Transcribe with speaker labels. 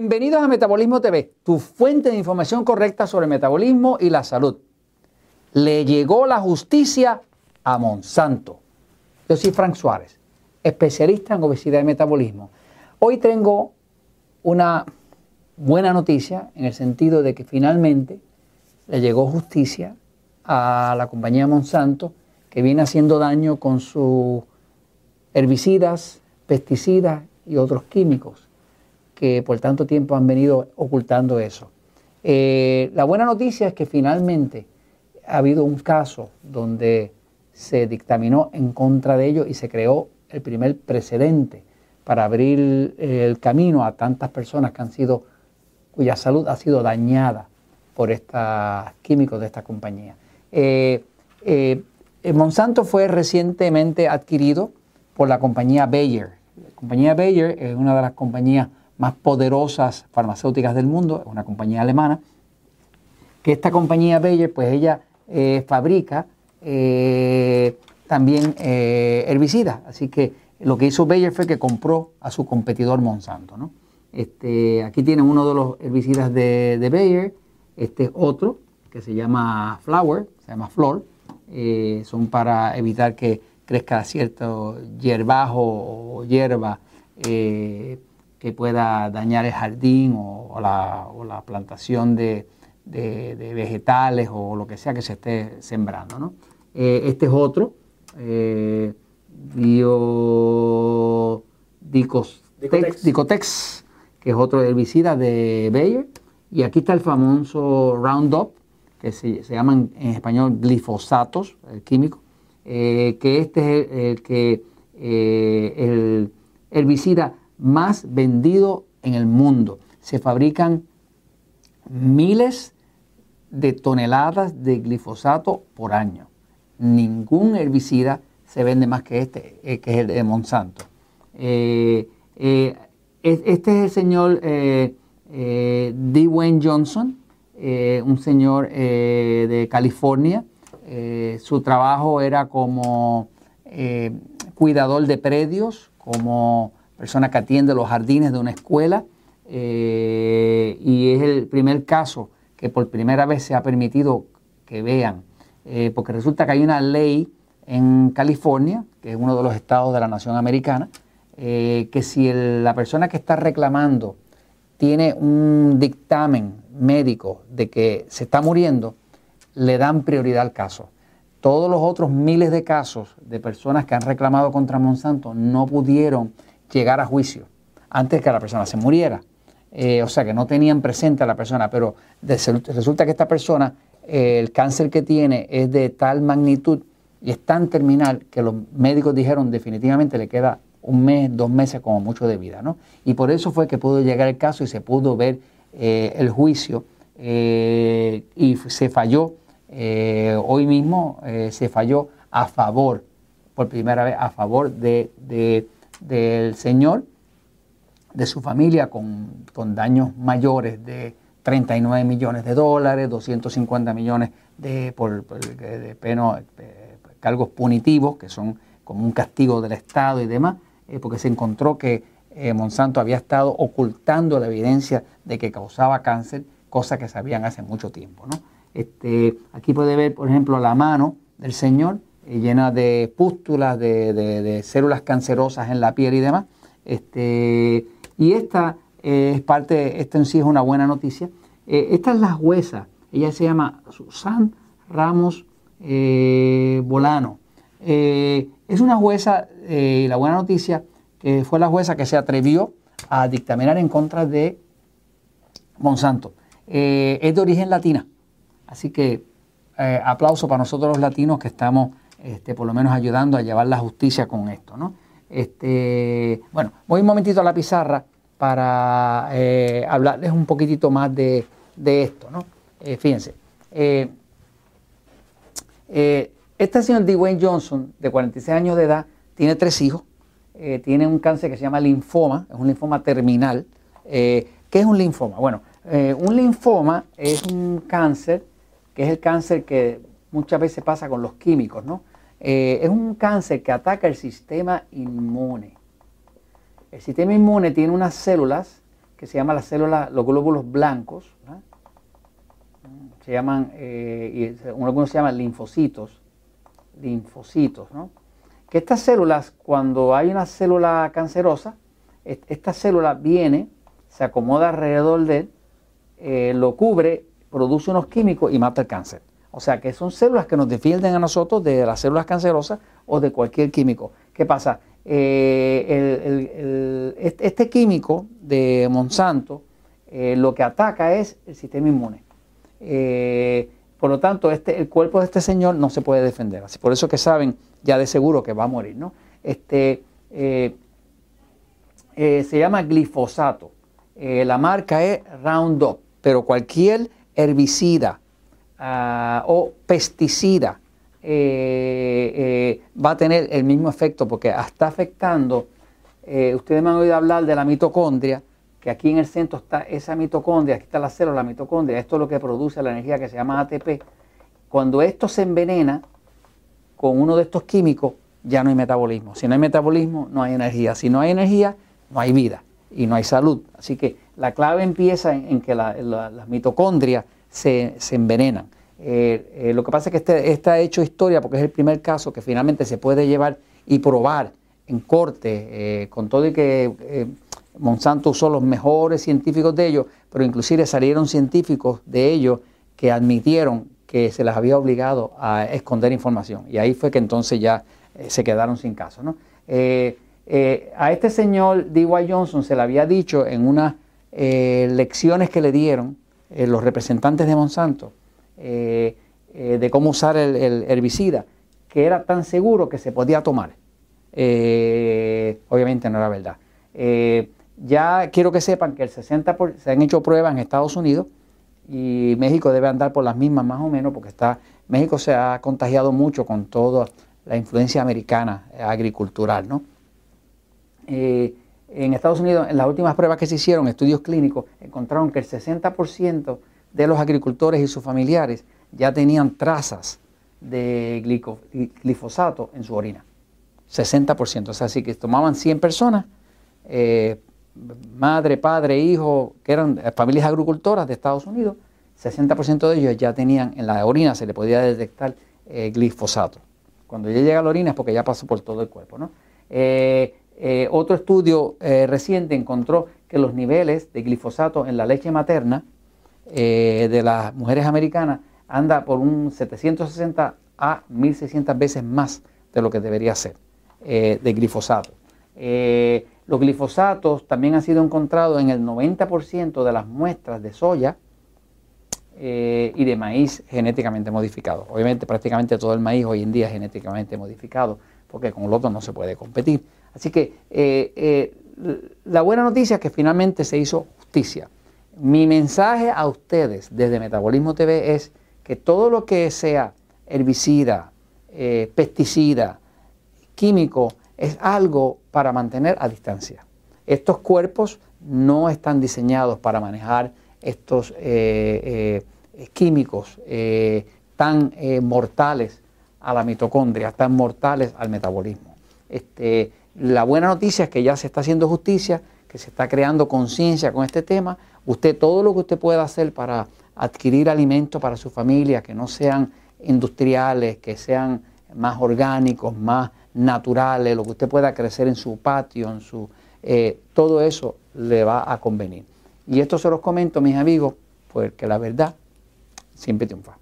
Speaker 1: Bienvenidos a Metabolismo TV, tu fuente de información correcta sobre metabolismo y la salud. Le llegó la justicia a Monsanto. Yo soy Frank Suárez, especialista en obesidad y metabolismo. Hoy tengo una buena noticia en el sentido de que finalmente le llegó justicia a la compañía Monsanto que viene haciendo daño con sus herbicidas, pesticidas y otros químicos que por tanto tiempo han venido ocultando eso. Eh, la buena noticia es que finalmente ha habido un caso donde se dictaminó en contra de ellos y se creó el primer precedente para abrir el camino a tantas personas que han sido, cuya salud ha sido dañada por estos químicos de esta compañía. Eh, eh, Monsanto fue recientemente adquirido por la compañía Bayer. La compañía Bayer es una de las compañías más poderosas farmacéuticas del mundo, es una compañía alemana, que esta compañía Bayer, pues ella eh, fabrica eh, también eh, herbicidas. Así que lo que hizo Bayer fue que compró a su competidor Monsanto. ¿no? Este, aquí tienen uno de los herbicidas de, Bayer, este es otro que se llama Flower, se llama Flor, son para evitar que crezca cierto hierbajo o hierba que pueda dañar el jardín o, la, plantación de, vegetales o lo que sea que se esté sembrando. Eh, este es otro, eh, Dicotex, que es otro herbicida de Bayer. Y aquí está el famoso Roundup, que se, llaman en español glifosatos, el químico, eh, que este es el, que el herbicida más vendido en el mundo. Se fabrican miles de toneladas de glifosato por año. Ningún herbicida se vende más que este, eh, que es el de Monsanto. Eh, eh, este es el señor Dwayne Johnson, un señor de California. su trabajo era como cuidador de predios, como persona que atiende los jardines de una escuela eh, y es el primer caso que por primera vez se ha permitido que vean, eh, porque resulta que hay una ley en California, que es uno de los estados de la nación americana, eh, que si la persona que está reclamando tiene un dictamen médico de que se está muriendo, le dan prioridad al caso. Todos los otros miles de casos de personas que han reclamado contra Monsanto no pudieron llegar a juicio antes que la persona se muriera. Eh, o sea que no tenían presente a la persona, pero resulta que esta persona, eh, el cáncer que tiene es de tal magnitud y es tan terminal que los médicos dijeron definitivamente le queda un mes, dos meses como mucho de vida. ¿no? Y por eso fue que pudo llegar el caso y se pudo ver eh, el juicio y se falló, hoy mismo se falló a favor, por primera vez, a favor de del señor, de su familia, con, daños mayores de 39 millones de dólares, 250 millones de, por, de, cargos punitivos, que son como un castigo del Estado y demás, eh, porque se encontró que eh, Monsanto había estado ocultando la evidencia de que causaba cáncer, cosa que sabían hace mucho tiempo. Este, aquí puede ver, por ejemplo, la mano del señor llena de pústulas, de, células cancerosas en la piel y demás. Este, y esta es parte, esta en sí es una buena noticia. Eh, esta es la jueza, ella se llama Susan Ramos eh, Bolano. Eh, es una jueza, y la buena noticia, que fue la jueza que se atrevió a dictaminar en contra de Monsanto. es de origen latina, así que aplauso para nosotros los latinos que estamos este, por lo menos ayudando a llevar la justicia con esto. ¿no? Este, bueno, voy un momentito a la pizarra para eh, hablarles un poquitito más de, esto. ¿no? Eh, fíjense, eh, este señor Dwayne Johnson, de 46 años de edad, tiene tres hijos, tiene un cáncer que se llama linfoma, es un linfoma terminal. ¿Qué es un linfoma? Bueno, un linfoma es un cáncer, que es el cáncer que muchas veces pasa con los químicos, ¿no? Eh, es un cáncer que ataca el sistema inmune. El sistema inmune tiene unas células que se llama las células, los glóbulos blancos, se llaman, eh, algunos se llaman linfocitos, linfocitos, ¿no? Que estas células, cuando hay una célula cancerosa, esta célula viene, se acomoda alrededor de él, eh, lo cubre, produce unos químicos y mata el cáncer. O sea que son células que nos defienden a nosotros de las células cancerosas o de cualquier químico. ¿Qué pasa? Eh, este químico de Monsanto eh, lo que ataca es el sistema inmune. Eh, por lo tanto, este, el cuerpo de este señor no se puede defender. Así, por eso que saben ya de seguro que va a morir. ¿no? Este, se llama glifosato. la marca es Roundup, pero cualquier herbicida ah, o pesticida eh, eh, va a tener el mismo efecto porque está afectando, eh, ustedes me han oído hablar de la mitocondria, que aquí en el centro está esa mitocondria, aquí está la célula, la mitocondria, esto es lo que produce la energía que se llama ATP. Cuando esto se envenena con uno de estos químicos, ya no hay metabolismo. Si no hay metabolismo, no hay energía. Si no hay energía, no hay vida y no hay salud. Así que la clave empieza en, que las mitocondrias se, envenenan. Eh, eh, lo que pasa es que este, está hecho historia porque es el primer caso que finalmente se puede llevar y probar en corte, eh, con todo y que Monsanto usó los mejores científicos de ellos, pero inclusive salieron científicos de ellos que admitieron que se les había obligado a esconder información. Y ahí fue que entonces ya se quedaron sin caso. a este señor D.Y. Johnson se le había dicho en unas lecciones que le dieron los representantes de Monsanto, eh, eh, de cómo usar el, herbicida, que era tan seguro que se podía tomar. Eh, obviamente no era verdad. ya quiero que sepan que el 60% se han hecho pruebas en Estados Unidos y México debe andar por las mismas más o menos porque está México se ha contagiado mucho con toda la influencia americana agricultural. En Estados Unidos, en las últimas pruebas que se hicieron, estudios clínicos, encontraron que el 60% de los agricultores y sus familiares ya tenían trazas de glifosato en su orina. 60%. O sea, así que tomaban 100 personas, eh, madre, padre, hijo, que eran familias agricultoras de Estados Unidos, 60% de ellos ya tenían en la orina, se le podía detectar eh, glifosato. Cuando ya llega a la orina es porque ya pasó por todo el cuerpo. Eh, otro estudio reciente encontró que los niveles de glifosato en la leche materna eh, de las mujeres americanas anda por un 760 a 1600 veces más de lo que debería ser eh, de glifosato. Eh, los glifosatos también han sido encontrados en el 90% de las muestras de soya y de maíz genéticamente modificado. Obviamente prácticamente todo el maíz hoy en día es genéticamente modificado porque con el otro no se puede competir. Así que la buena noticia es que finalmente se hizo justicia. Mi mensaje a ustedes desde Metabolismo TV es que todo lo que sea herbicida, eh, pesticida, químico, es algo para mantener a distancia. Estos cuerpos no están diseñados para manejar estos eh, eh, químicos tan mortales a la mitocondria, tan mortales al metabolismo. Este, la buena noticia es que ya se está haciendo justicia, que se está creando conciencia con este tema. Usted todo lo que usted pueda hacer para adquirir alimentos para su familia, que no sean industriales, que sean más orgánicos, más naturales, lo que usted pueda crecer en su patio, en su, eh, todo eso le va a convenir. Y esto se los comento, mis amigos, porque la verdad siempre triunfa.